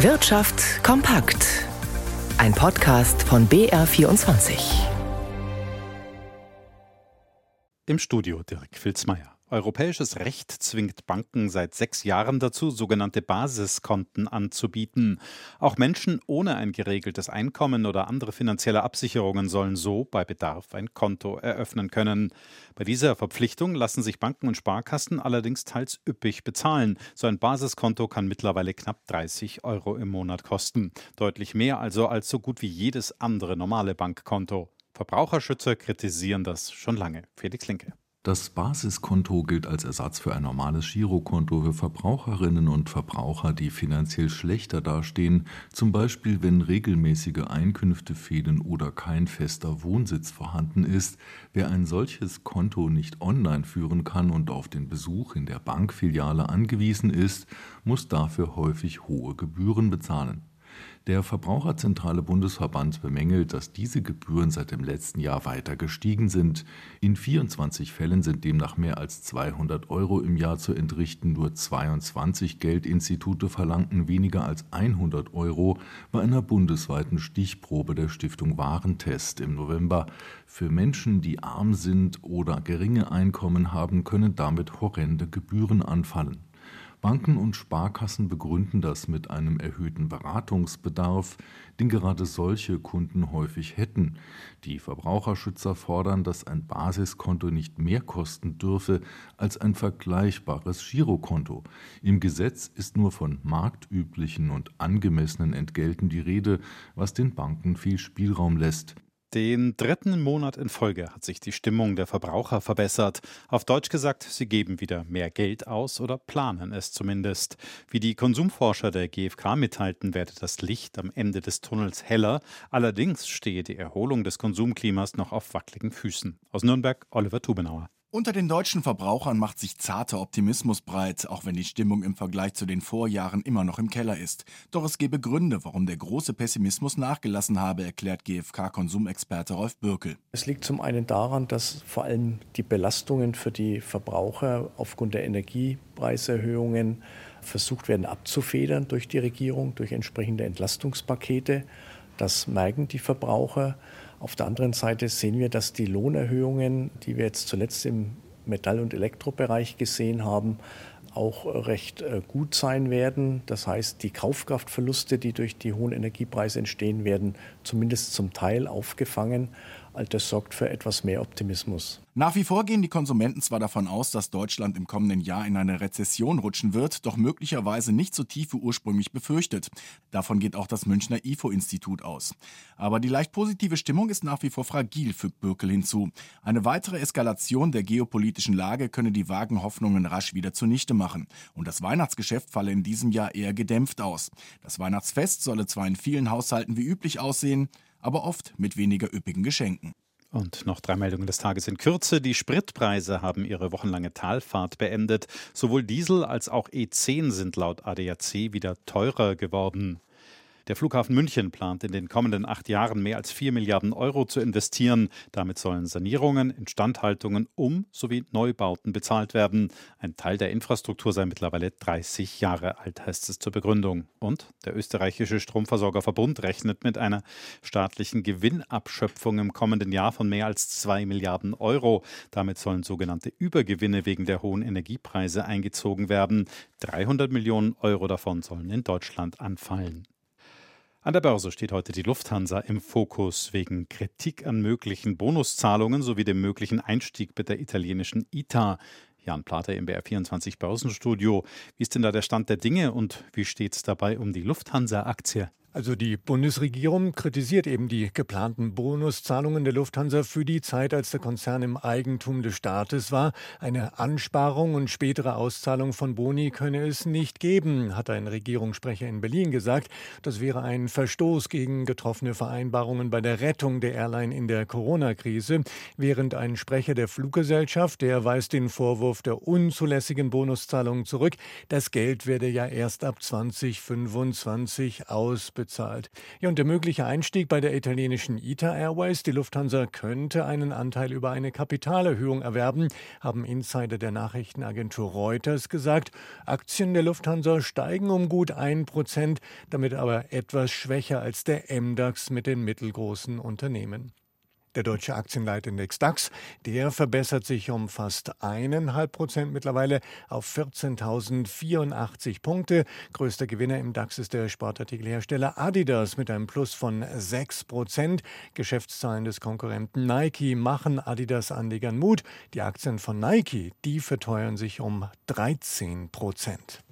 Wirtschaft kompakt. Ein Podcast von BR24. Im Studio Dirk Filzmeier. Europäisches Recht zwingt Banken seit sechs Jahren dazu, sogenannte Basiskonten anzubieten. Auch Menschen ohne ein geregeltes Einkommen oder andere finanzielle Absicherungen sollen so bei Bedarf ein Konto eröffnen können. Bei dieser Verpflichtung lassen sich Banken und Sparkassen allerdings teils üppig bezahlen. So ein Basiskonto kann mittlerweile knapp 30 Euro im Monat kosten. Deutlich mehr also als so gut wie jedes andere normale Bankkonto. Verbraucherschützer kritisieren das schon lange. Felix Linke. Das Basiskonto gilt als Ersatz für ein normales Girokonto für Verbraucherinnen und Verbraucher, die finanziell schlechter dastehen, zum Beispiel wenn regelmäßige Einkünfte fehlen oder kein fester Wohnsitz vorhanden ist. Wer ein solches Konto nicht online führen kann und auf den Besuch in der Bankfiliale angewiesen ist, muss dafür häufig hohe Gebühren bezahlen. Der Verbraucherzentrale Bundesverband bemängelt, dass diese Gebühren seit dem letzten Jahr weiter gestiegen sind. In 24 Fällen sind demnach mehr als 200 Euro im Jahr zu entrichten. Nur 22 Geldinstitute verlangten weniger als 100 Euro bei einer bundesweiten Stichprobe der Stiftung Warentest im November. Für Menschen, die arm sind oder geringe Einkommen haben, können damit horrende Gebühren anfallen. Banken und Sparkassen begründen das mit einem erhöhten Beratungsbedarf, den gerade solche Kunden häufig hätten. Die Verbraucherschützer fordern, dass ein Basiskonto nicht mehr kosten dürfe als ein vergleichbares Girokonto. Im Gesetz ist nur von marktüblichen und angemessenen Entgelten die Rede, was den Banken viel Spielraum lässt. Den dritten Monat in Folge hat sich die Stimmung der Verbraucher verbessert. Auf Deutsch gesagt, sie geben wieder mehr Geld aus oder planen es zumindest. Wie die Konsumforscher der GfK mitteilten, werde das Licht am Ende des Tunnels heller. Allerdings stehe die Erholung des Konsumklimas noch auf wackeligen Füßen. Aus Nürnberg Oliver Tubenauer. Unter den deutschen Verbrauchern macht sich zarter Optimismus breit, auch wenn die Stimmung im Vergleich zu den Vorjahren immer noch im Keller ist. Doch es gebe Gründe, warum der große Pessimismus nachgelassen habe, erklärt GfK-Konsumexperte Rolf Bürkel. Es liegt zum einen daran, dass vor allem die Belastungen für die Verbraucher aufgrund der Energiepreiserhöhungen versucht werden abzufedern durch die Regierung, durch entsprechende Entlastungspakete. Das merken die Verbraucher. Auf der anderen Seite sehen wir, dass die Lohnerhöhungen, die wir jetzt zuletzt im Metall- und Elektrobereich gesehen haben, auch recht äh, gut sein werden. Das heißt, die Kaufkraftverluste, die durch die hohen Energiepreise entstehen, werden zumindest zum Teil aufgefangen. Das sorgt für etwas mehr Optimismus. Nach wie vor gehen die Konsumenten zwar davon aus, dass Deutschland im kommenden Jahr in eine Rezession rutschen wird, doch möglicherweise nicht so tief wie ursprünglich befürchtet. Davon geht auch das Münchner IFO-Institut aus. Aber die leicht positive Stimmung ist nach wie vor fragil, fügt Bürkel hinzu. Eine weitere Eskalation der geopolitischen Lage könne die vagen Hoffnungen rasch wieder zunichte machen. Und das Weihnachtsgeschäft falle in diesem Jahr eher gedämpft aus. Das Weihnachtsfest solle zwar in vielen Haushalten wie üblich aussehen, aber oft mit weniger üppigen Geschenken. Und noch drei Meldungen des Tages in Kürze. Die Spritpreise haben ihre wochenlange Talfahrt beendet. Sowohl Diesel als auch E10 sind laut ADAC wieder teurer geworden. Der Flughafen München plant in den kommenden acht Jahren mehr als vier Milliarden Euro zu investieren. Damit sollen Sanierungen, Instandhaltungen, Um- sowie Neubauten bezahlt werden. Ein Teil der Infrastruktur sei mittlerweile 30 Jahre alt, heißt es zur Begründung. Und der österreichische Stromversorgerverbund rechnet mit einer staatlichen Gewinnabschöpfung im kommenden Jahr von mehr als zwei Milliarden Euro. Damit sollen sogenannte Übergewinne wegen der hohen Energiepreise eingezogen werden. 300 Millionen Euro davon sollen in Deutschland anfallen. An der Börse steht heute die Lufthansa im Fokus wegen Kritik an möglichen Bonuszahlungen sowie dem möglichen Einstieg mit der italienischen ITA. Jan Plater im BR24 Börsenstudio. Wie ist denn da der Stand der Dinge und wie steht es dabei um die Lufthansa-Aktie? Also die Bundesregierung kritisiert eben die geplanten Bonuszahlungen der Lufthansa für die Zeit, als der Konzern im Eigentum des Staates war. Eine Ansparung und spätere Auszahlung von Boni könne es nicht geben, hat ein Regierungssprecher in Berlin gesagt. Das wäre ein Verstoß gegen getroffene Vereinbarungen bei der Rettung der Airline in der Corona-Krise. Während ein Sprecher der Fluggesellschaft, der weist den Vorwurf der unzulässigen Bonuszahlungen zurück. Das Geld werde ja erst ab 2025 ausbezahlt ausgezahlt. Ja, und der mögliche Einstieg bei der italienischen ITA Airways, die Lufthansa könnte einen Anteil über eine Kapitalerhöhung erwerben, haben Insider der Nachrichtenagentur Reuters gesagt. Aktien der Lufthansa steigen um gut ein Prozent, damit aber etwas schwächer als der MDAX mit den mittelgroßen Unternehmen. Der deutsche Aktienleitindex DAX, der verbessert sich um fast eineinhalb Prozent mittlerweile auf 14.084 Punkte. Größter Gewinner im DAX ist der Sportartikelhersteller Adidas mit einem Plus von 6 Prozent. Geschäftszahlen des Konkurrenten Nike machen Adidas-Anlegern Mut. Die Aktien von Nike, die verteuern sich um 13 Prozent.